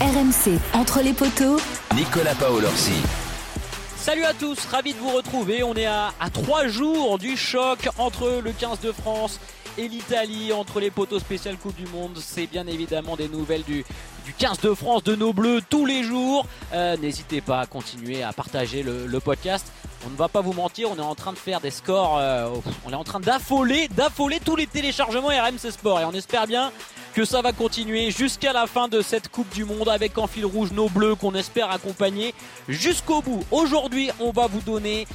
RMC, entre les poteaux. Nicolas Paolorsi. Salut à tous, ravi de vous retrouver. On est à, à trois jours du choc entre le 15 de France et l'Italie, entre les poteaux spécial Coupe du Monde. C'est bien évidemment des nouvelles du, du 15 de France, de nos bleus tous les jours. Euh, N'hésitez pas à continuer à partager le, le, podcast. On ne va pas vous mentir, on est en train de faire des scores, euh, on est en train d'affoler, d'affoler tous les téléchargements RMC Sport et on espère bien que ça va continuer jusqu'à la fin de cette Coupe du Monde avec en fil rouge nos bleus qu'on espère accompagner jusqu'au bout. Aujourd'hui, on va vous donner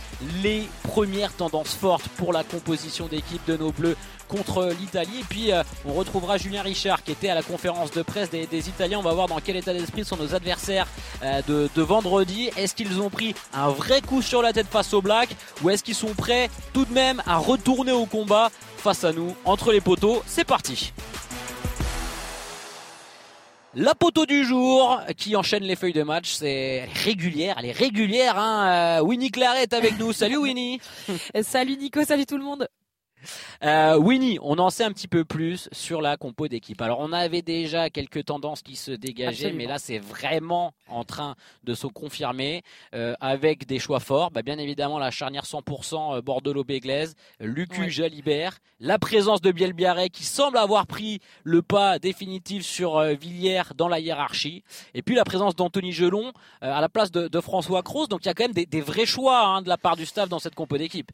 les premières tendances fortes pour la composition d'équipe de nos bleus contre l'Italie. Et puis, euh, on retrouvera Julien Richard qui était à la conférence de presse des, Italiens. On va voir dans quel état d'esprit sont nos adversaires euh, de, de, vendredi. Est-ce qu'ils ont pris un vrai coup sur la tête face aux Blacks ou est-ce qu'ils sont prêts tout de même à retourner au combat face à nous entre les poteaux? C'est parti la poteau du jour qui enchaîne les feuilles de match, c'est régulière, elle est régulière. Hein euh, Winnie Claret avec nous. Salut Winnie. salut Nico, salut tout le monde. Euh, Winnie, on en sait un petit peu plus sur la compo d'équipe. Alors on avait déjà quelques tendances qui se dégageaient, Absolument. mais là c'est vraiment en train de se confirmer euh, avec des choix forts. Bah, bien évidemment la charnière 100% Bordeaux-Béglaise, Lucu ouais. Jalibert, la présence de Bielbiaré qui semble avoir pris le pas définitif sur euh, Villiers dans la hiérarchie, et puis la présence d'Anthony Gelon euh, à la place de, de François Cross. Donc il y a quand même des, des vrais choix hein, de la part du staff dans cette compo d'équipe.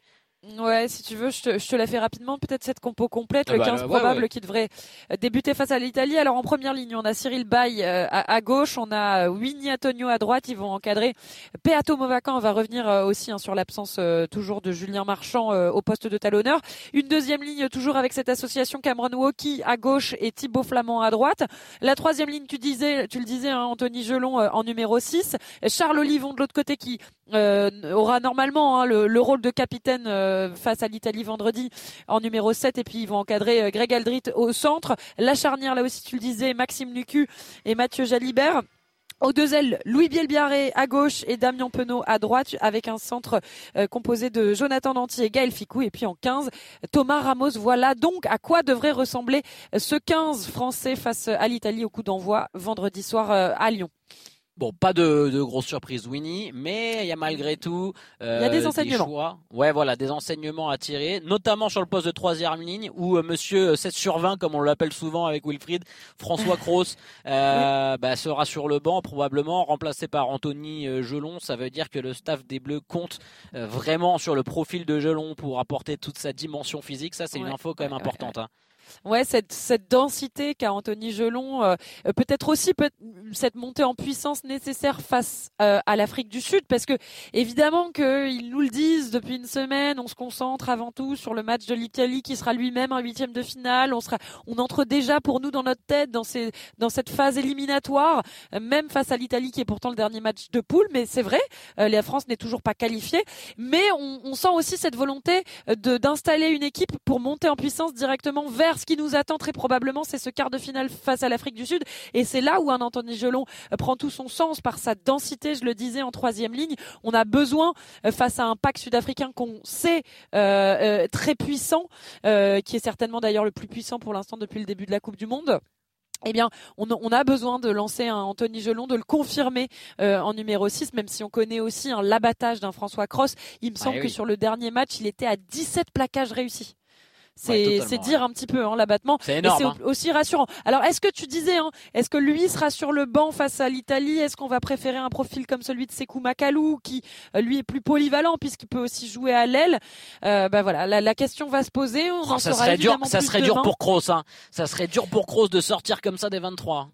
Ouais, si tu veux, je te, je te la fais rapidement. Peut-être cette compo complète, ah bah, le 15 là, probable ouais, ouais. qui devrait euh, débuter face à l'Italie. Alors en première ligne, on a Cyril Bay euh, à, à, gauche, on a euh, Winnie Antonio à droite. Ils vont encadrer Peato Movacan. On va revenir aussi hein, sur l'absence toujours de Julien Marchand au poste de talonneur. Une deuxième ligne toujours avec cette association Cameron Woki à gauche et Thibaut Flamand à droite. La troisième ligne, tu disais, tu le disais, hein, Anthony Gelon en numéro 6. Charles Olivon de l'autre côté qui aura normalement hein, le, le, rôle de capitaine face à l'Italie vendredi en numéro 7 et puis ils vont encadrer Greg Aldrit au centre. La charnière là aussi tu le disais Maxime Nucu et Mathieu Jalibert. Aux deux ailes, Louis Bielbiaré à gauche et Damien Penaud à droite, avec un centre euh, composé de Jonathan Danty et Gaël Ficou. Et puis en 15, Thomas Ramos. Voilà donc à quoi devrait ressembler ce 15 français face à l'Italie au coup d'envoi vendredi soir euh, à Lyon. Bon, pas de, de grosses surprises, Winnie, mais il y a malgré tout euh, il y a des enseignements. Des choix. Ouais, voilà, des enseignements à tirer, notamment sur le poste de troisième ligne où euh, Monsieur 7 sur 20, comme on l'appelle souvent avec Wilfried, François euh, oui. bah, sera sur le banc probablement remplacé par Anthony euh, Gelon. Ça veut dire que le staff des Bleus compte euh, vraiment sur le profil de Gelon pour apporter toute sa dimension physique. Ça, c'est ouais. une info quand même ouais, importante. Ouais, hein. Ouais, cette, cette densité qu'a Anthony Gelon, euh, peut-être aussi peut cette montée en puissance nécessaire face euh, à l'Afrique du Sud, parce que évidemment qu'ils nous le disent depuis une semaine, on se concentre avant tout sur le match de l'Italie qui sera lui-même un huitième de finale. On sera, on entre déjà pour nous dans notre tête dans ces, dans cette phase éliminatoire, euh, même face à l'Italie qui est pourtant le dernier match de poule. Mais c'est vrai, euh, la France n'est toujours pas qualifiée, mais on, on sent aussi cette volonté de d'installer une équipe pour monter en puissance directement vers ce qui nous attend très probablement, c'est ce quart de finale face à l'Afrique du Sud. Et c'est là où un Anthony Gelon prend tout son sens par sa densité, je le disais, en troisième ligne. On a besoin, face à un pack sud-africain qu'on sait euh, euh, très puissant, euh, qui est certainement d'ailleurs le plus puissant pour l'instant depuis le début de la Coupe du Monde eh bien, on, on, a besoin de lancer un Anthony Gelon, de le confirmer euh, en numéro 6, même si on connaît aussi hein, l'abattage d'un François Cross. Il me semble ah, oui. que sur le dernier match, il était à 17 plaquages réussis. C'est ouais, dire un petit peu hein, l'abattement. C'est énorme. C'est hein. aussi rassurant. Alors, est-ce que tu disais, hein, est-ce que lui sera sur le banc face à l'Italie? Est-ce qu'on va préférer un profil comme celui de Sekou Makalou, qui euh, lui est plus polyvalent puisqu'il peut aussi jouer à l'aile? Euh, Ben voilà, la, la, question va se poser. On ça serait dur, ça serait dur pour Kroos. Hein. Ça serait dur pour Kroos de sortir comme ça des 23.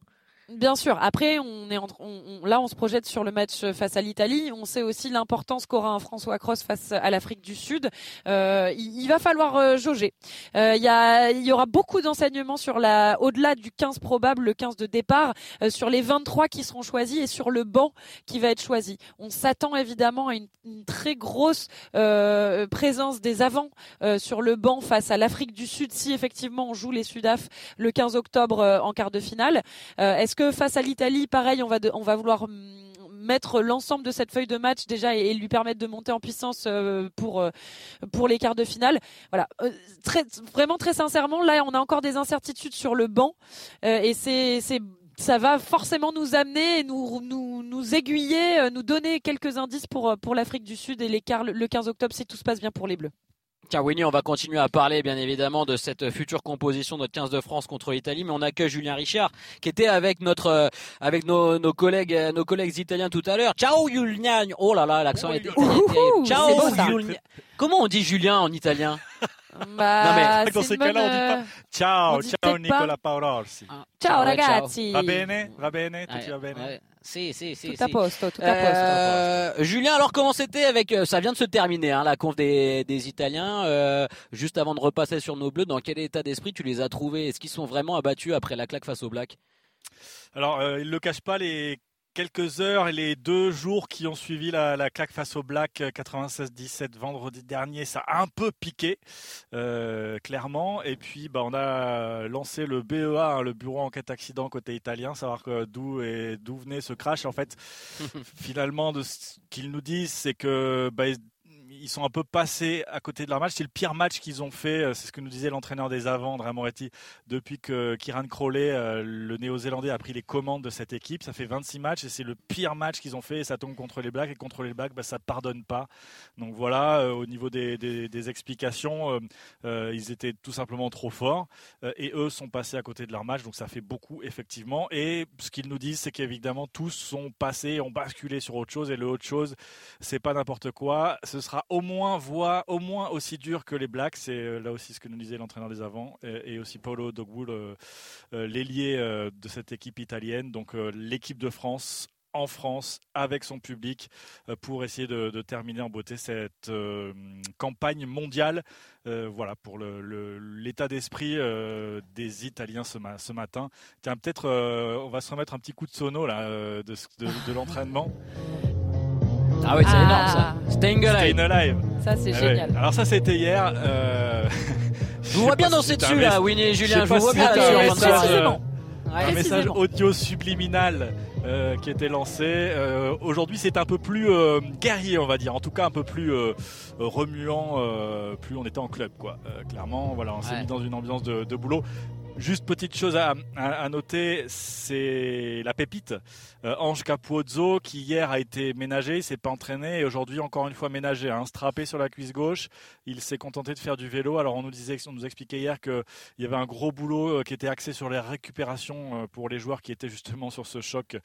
Bien sûr. Après, on est on, on, là, on se projette sur le match face à l'Italie. On sait aussi l'importance qu'aura un François Cross face à l'Afrique du Sud. Euh, il, il, va falloir euh, jauger. Euh, il, y y aura beaucoup d'enseignements sur la, au-delà du 15 probable, le 15 de départ, euh, sur les 23 qui seront choisis et sur le banc qui va être choisi. On s'attend évidemment à une, une très grosse euh, présence des avants sur le banc face à l'Afrique du Sud si effectivement on joue les Sudaf le 15 octobre en quart de finale. Face à l'Italie, pareil, on va, on va vouloir mettre l'ensemble de cette feuille de match déjà et, lui permettre de monter en puissance euh, pour euh, pour les quarts de finale. Voilà, euh, vraiment très sincèrement, là on a encore des incertitudes sur le banc et c'est ça va forcément nous amener, nous, nous, aiguiller, nous donner quelques indices pour, pour l'Afrique du Sud et l'écart le 15 octobre si tout se passe bien pour les Bleus. Tiens, Winnie, on va continuer à parler bien évidemment de cette future composition de notre 15 de France contre l'Italie, mais on accueille Julien Richard qui était avec notre euh, avec nos, nos collègues euh, nos collègues italiens tout à l'heure. Ciao Julien. Oh là là, l'accent était Ciao Julien. Comment on dit Julien en italien? Bah, dans ces cas-là, on dit pas ciao, ciao Nicola Paolorsi. Ah, ciao, ragazzi. Va bene, va bene, tout va bene? Si, si, si. Tout à posto, tout à euh, posto. Julien, alors comment c'était avec euh, ça vient de se terminer hein, la conf des, des Italiens euh, juste avant de repasser sur nos bleus. Dans quel état d'esprit tu les as trouvés? Est-ce qu'ils sont vraiment abattus après la claque face aux Blacks alors, euh, il ne le cache pas, les quelques heures et les deux jours qui ont suivi la, claque face au Black 96-17 euh, vendredi dernier, ça a un peu piqué, euh, clairement. Et puis, bah, on a lancé le BEA, hein, le bureau enquête accident côté italien, savoir d'où venait ce crash. En fait, finalement, de ce qu'ils nous disent, c'est que bah, ils sont un peu passés à côté de leur match. C'est le pire match qu'ils ont fait. Euh, c'est ce que nous disait l'entraîneur des avants, André Moretti, depuis que Kieran Crowley, euh, le néo-zélandais, a pris les commandes de cette équipe. Ça fait 26 matchs et c'est le pire match qu'ils ont fait. Et ça tombe contre les Blacks. Et contre les Blacks, bah, ça pardonne pas. Donc voilà, euh, au niveau des, explications, ils étaient tout simplement trop forts. et eux sont passés à côté de leur match. Donc ça fait beaucoup, effectivement. Et ce qu'ils nous disent, c'est qu'évidemment, tous sont passés, ont basculé sur autre chose. Et le autre chose, c'est pas n'importe quoi. Ce sera au moins voit au moins aussi dur que les Blacks. C'est euh, là aussi ce que nous disait l'entraîneur des avants et, aussi Paulo Dogwood, euh, euh, l'ailier de cette équipe italienne. Donc l'équipe de France en France avec son public pour essayer de, terminer en beauté cette campagne mondiale. voilà pour l'état d'esprit des Italiens ce, ce matin. Tiens, peut-être on va se remettre un petit coup de sono là de, de l'entraînement. Ah ouais, c'est énorme ça. Ah. Staying Alive. Ça, c'est ah génial. Alors, ça, c'était hier. Euh... Je vous vois bien danser dessus là, Winnie et Julien. Je vous vois bien là Un message audio subliminal euh, qui était lancé. Euh, Aujourd'hui, c'est un peu plus euh, guerrier, on va dire. En tout cas, un peu plus euh, remuant. Euh, plus on était en club, quoi. clairement, voilà, on s'est mis dans une ambiance de, de boulot. Juste petite chose à, noter, c'est la pépite euh, Ange Capuozzo qui hier a été ménagé, il s'est pas entraîné et aujourd'hui encore une fois ménagé, hein, strappé sur la cuisse gauche. Il s'est contenté de faire du vélo. Alors on nous disait, on nous expliquait hier qu'il y avait un gros boulot euh, qui était axé sur les récupérations euh, pour les joueurs qui étaient justement sur ce choc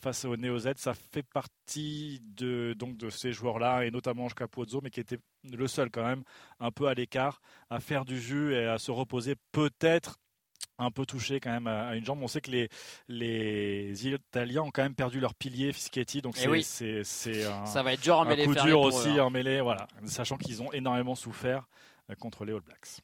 face au Neo Z. Ça fait partie de donc de ces joueurs-là et notamment Ange Capuozzo, mais qui était le seul quand même un peu à l'écart à faire du jus et à se reposer peut-être un peu touché quand même à une jambe. On sait que les, les Italiens ont quand même perdu leur pilier Fischetti, donc eh c'est ça va être dur en mêlée, coup dur aussi en mêlée, voilà, sachant qu'ils ont énormément souffert euh, contre les All Blacks.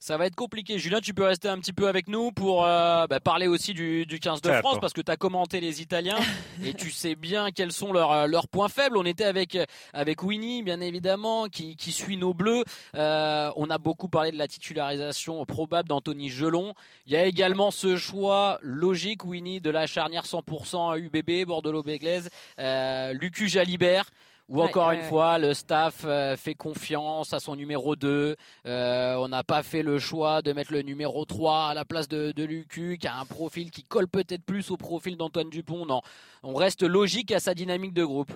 Ça va être compliqué. Julien, tu peux rester un petit peu avec nous pour euh, bah, parler aussi du, 15 de France parce que tu as commenté les Italiens et tu sais bien quels sont leurs, euh, leurs points faibles. On était avec, avec Winnie, bien évidemment, qui, qui suit nos bleus. Euh, on a beaucoup parlé de la titularisation probable d'Anthony Gelon. Il y a également ce choix logique, Winnie, de la charnière 100% UBB, Bordeaux-Béglaise, euh, Lucu Jalibert. Ou encore une fois, le staff euh, fait confiance à son numéro 2. Euh, on n'a pas fait le choix de mettre le numéro 3 à la place de, de Lucu, qui a un profil qui colle peut-être plus au profil d'Antoine Dupont. Non, on reste logique à sa dynamique de groupe.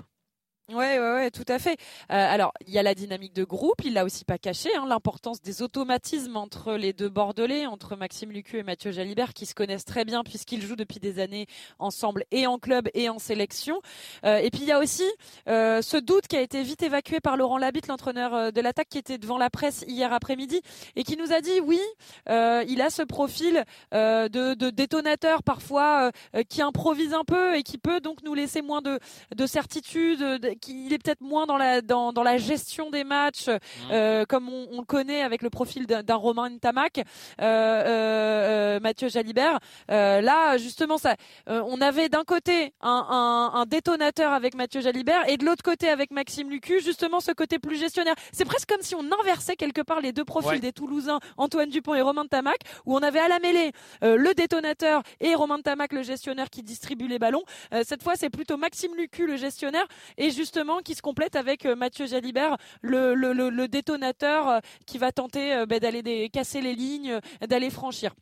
Ouais, ouais, ouais, tout à fait. Euh, alors, il y a la dynamique de groupe. Il l'a aussi pas caché, hein, l'importance des automatismes entre les deux Bordelais, entre Maxime Lucu et Mathieu Jalibert, qui se connaissent très bien puisqu'ils jouent depuis des années ensemble et en club et en sélection. Euh, et puis il y a aussi euh, ce doute qui a été vite évacué par Laurent Labitte, l'entraîneur de l'attaque, qui était devant la presse hier après-midi et qui nous a dit oui, il a ce profil de, détonateur parfois qui improvise un peu et qui peut donc nous laisser moins de, de certitude. De, qu'il est peut-être moins dans la dans, dans la gestion des matchs, mmh. euh, comme on, on, le connaît avec le profil d'un Romain Tamac, euh, euh, euh, Mathieu Jalibert. Euh, là, justement, ça, on avait d'un côté un, un, un, détonateur avec Mathieu Jalibert et de l'autre côté avec Maxime Lucu, justement ce côté plus gestionnaire. C'est presque comme si on inversait quelque part les deux profils des Toulousains, Antoine Dupont et Romain Tamac, où on avait à la mêlée le détonateur et Romain Tamac, le gestionnaire qui distribue les ballons. cette fois, c'est plutôt Maxime Lucu, le gestionnaire, et justement qui se complète avec euh, Mathieu Jalibert, le, le, le, détonateur euh, qui va tenter euh, bah, d'aller casser les lignes, d'aller franchir.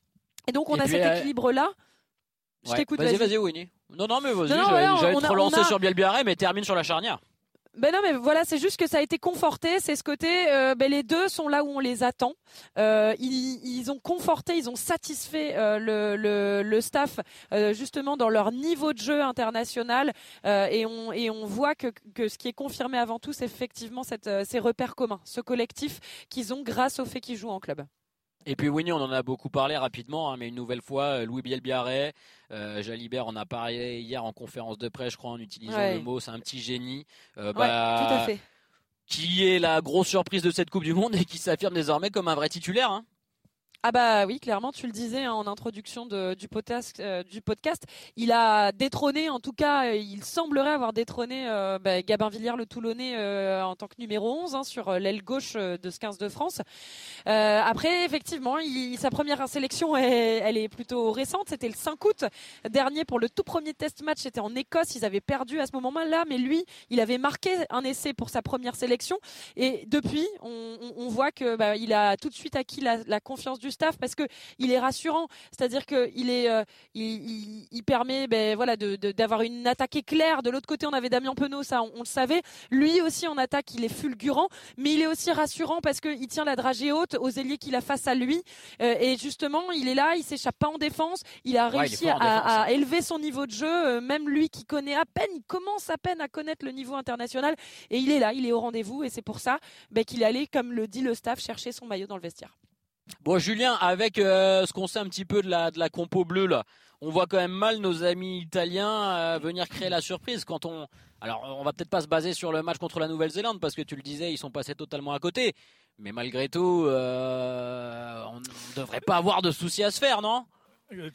Et donc on a cet équilibre-là Je t'écoute. Vas-y, vas-y. Winnie. Non, non, mais vas-y. J'allais te relancer a- sur Bielbiaré, mais termine sur la charnière. Ben non, mais voilà, c'est juste que ça a été conforté. C'est ce côté, euh, ben les deux sont là où on les attend. Euh, ils, ils ont conforté, ils ont satisfait euh, le, le, le staff euh, justement dans leur niveau de jeu international. Euh, et, on, et on voit que, que ce qui est confirmé avant tout, c'est effectivement cette, ces repères communs, ce collectif qu'ils ont grâce au fait qu'ils jouent en club. Et puis Winnie, on en a beaucoup parlé rapidement, hein, mais une nouvelle fois, euh, Louis Bielbiaré, euh, Jalibert en a parlé hier en conférence de presse, je crois, en utilisant Ouais. le mot, c'est un petit génie. Euh, Ouais, bah, tout à fait. Qui est la grosse surprise de cette Coupe du Monde et qui s'affirme désormais comme un vrai titulaire. hein. Ah bah oui, clairement, tu le disais hein, en introduction du, podcast, euh, du podcast, il a détrôné, en tout cas, euh, il semblerait avoir détrôné euh, bah, Gabin Villiers, le Toulonnais, en tant que numéro 11 hein, sur l'aile gauche de ce 15 de France. Après, effectivement, sa première sélection, elle est plutôt récente. C'était le 5 août dernier pour le tout premier test match. C'était en Écosse. Ils avaient perdu à ce moment-là, mais lui, il avait marqué un essai pour sa première sélection. Et depuis, on, voit que bah, il a tout de suite acquis la confiance du staff parce que il est rassurant. C'est-à-dire que il est, euh, il, permet, ben voilà, de- de- d'avoir une attaque éclair. De l'autre côté, on avait Damien Penaud, ça, on, on le savait. Lui aussi en attaque, il est fulgurant, mais il est aussi rassurant parce que il tient la dragée haute aux ailiers qu'il a face à lui. Euh, et justement, il est là, il s'échappe pas en défense. Il a Ouais, il est réussi à hein. élever son niveau de jeu. euh, même lui qui connaît à peine, il commence à peine à connaître le niveau international. Et il est là, il est au rendez-vous. Et c'est pour ça ben, qu'il est allé, comme le dit le staff, chercher son maillot dans le vestiaire. Bon, Julien, avec euh, ce qu'on sait un petit peu de la, de la compo bleue, là, on voit quand même mal nos amis italiens euh, venir créer la surprise quand on. Alors, on va peut-être pas se baser sur le match contre la Nouvelle-Zélande parce que tu le disais, ils sont passés totalement à côté. Mais malgré tout, euh, on ne devrait pas avoir de soucis à se faire, non?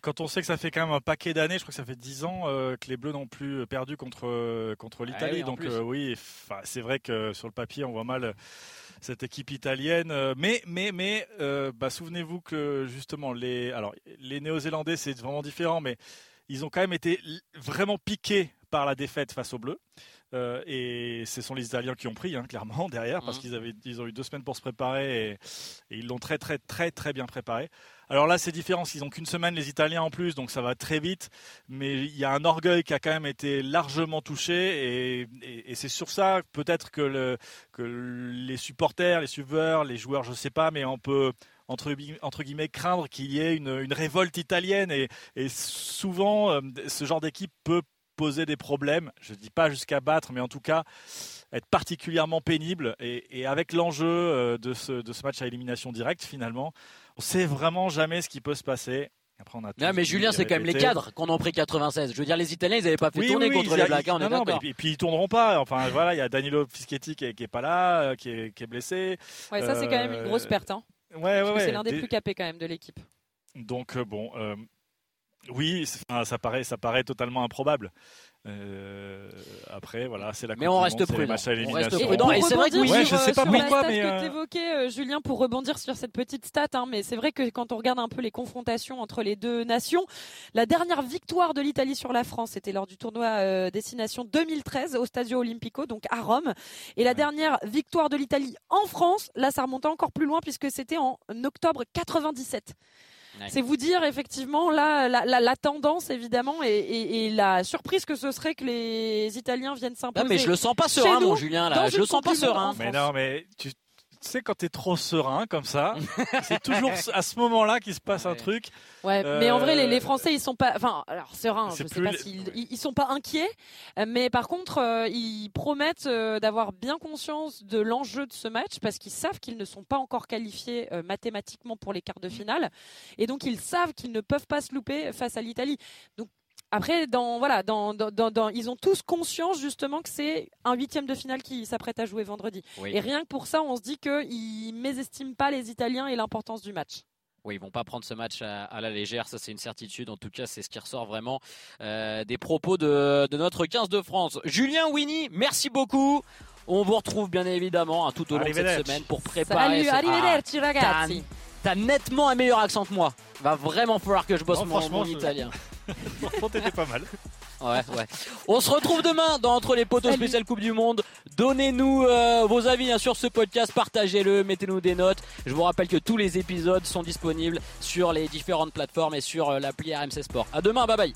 Quand on sait que ça fait quand même un paquet d'années, je crois que ça fait 10 ans euh, que les Bleus n'ont plus perdu contre, contre l'Italie. Ah oui, en Donc euh, oui, c'est vrai que sur le papier, on voit mal cette équipe italienne. Euh, Mais, mais, mais euh, bah, souvenez-vous que justement, les, alors, les Néo-Zélandais, c'est vraiment différent, mais ils ont quand même été vraiment piqués par la défaite face aux Bleus. Euh, et ce sont les Italiens qui ont pris, hein, clairement, derrière, parce Mhm. qu'ils avaient, ils ont eu deux semaines pour se préparer et, et ils l'ont très, très, très, très bien préparé. Alors là, c'est différent. Ils ont qu'une semaine, les Italiens en plus, donc ça va très vite. Mais il y a un orgueil qui a quand même été largement touché, et, c'est sur ça peut-être que, le, que les supporters, les suiveurs, les joueurs, je sais pas, mais on peut entre, gui- entre guillemets craindre qu'il y ait une, révolte italienne. Et, souvent, euh, ce genre d'équipe peut poser des problèmes. Je dis pas jusqu'à battre, mais en tout cas être particulièrement pénible. Et, avec l'enjeu euh, de ce match à élimination directe, finalement, on sait vraiment jamais ce qui peut se passer. Après, on a Non, mais Julien, c'est quand même les cadres qu'on en pris 96. Je veux dire, les Italiens, ils n'avaient pas fait Oui, tourner oui, contre les a- Blacks, hein, non, non, et puis ils tourneront pas. Enfin voilà, il y a Danilo Fischetti qui qui est pas là, euh, qui est, qui est blessé. Ouais, ça c'est quand même une grosse Euh, perte. Hein, Ouais, ouais, parce que ouais. c'est l'un des Des- plus capés quand même de l'équipe. Donc euh, bon, euh, oui, enfin, ça paraît, ça paraît totalement improbable. Euh, après, voilà, c'est la. Mais on du reste prudent. On reste élimination. prudent. Et c'est vrai que oui, sur, je sais euh, pas la pourquoi, mais, que euh, euh, Julien, pour rebondir sur cette petite stat, hein, mais c'est vrai que quand on regarde un peu les confrontations entre les deux nations, la dernière victoire de l'Italie sur la France, c'était lors du tournoi euh, Destination 2013 au Stadio Olimpico, donc à Rome, et la dernière victoire de l'Italie en France, là ça remontait encore plus loin puisque c'était en octobre 97. C'est vous dire effectivement là la, la- la tendance évidemment et, et- et la surprise que ce serait que les Italiens viennent s'imposer. Non, mais je le sens pas serein, nous, mon Julien, là. Je le sens pas serein. Mais non, mais tu, tu sais quand t'es trop serein comme ça, c'est toujours à ce moment-là qu'il se passe un truc. Ouais, Euh, mais en vrai, les, les Français, ils sont pas, enfin, alors sereins, je sais pas s'ils, ils, ils sont pas inquiets, mais par contre, euh, ils promettent euh, d'avoir bien conscience de l'enjeu de ce match parce qu'ils savent qu'ils ne sont pas encore qualifiés euh, mathématiquement pour les quarts de finale, et donc ils savent qu'ils ne peuvent pas se louper face à l'Italie. Donc après, dans voilà, dans, dans, dans, dans- ils ont tous conscience justement que c'est un huitième de finale qui s'apprête à jouer vendredi. Oui. Et rien que pour ça, on se dit qu'ils mésestiment pas les Italiens et l'importance du match. Oui, ils vont pas prendre ce match à, à la légère, ça c'est une certitude. En tout cas, c'est ce qui ressort vraiment euh, des propos de, de notre 15 de France. Julien Winnie, merci beaucoup. On vous retrouve bien évidemment hein, tout au long de cette semaine pour préparer. Salut, ce- arrivederci Ah, ragazzi. T'as nettement un meilleur accent que moi. Va vraiment falloir que je bosse Non, mon, franchement, mon je- italien. T'étais pas mal. Ouais, ouais. On se retrouve demain dans Entre les poteaux spécial Coupe du Monde. Donnez-nous euh, vos avis hein, sur ce podcast, partagez-le, mettez-nous des notes. Je vous rappelle que tous les épisodes sont disponibles sur les différentes plateformes et sur euh, l'appli RMC Sport. À demain, bye bye.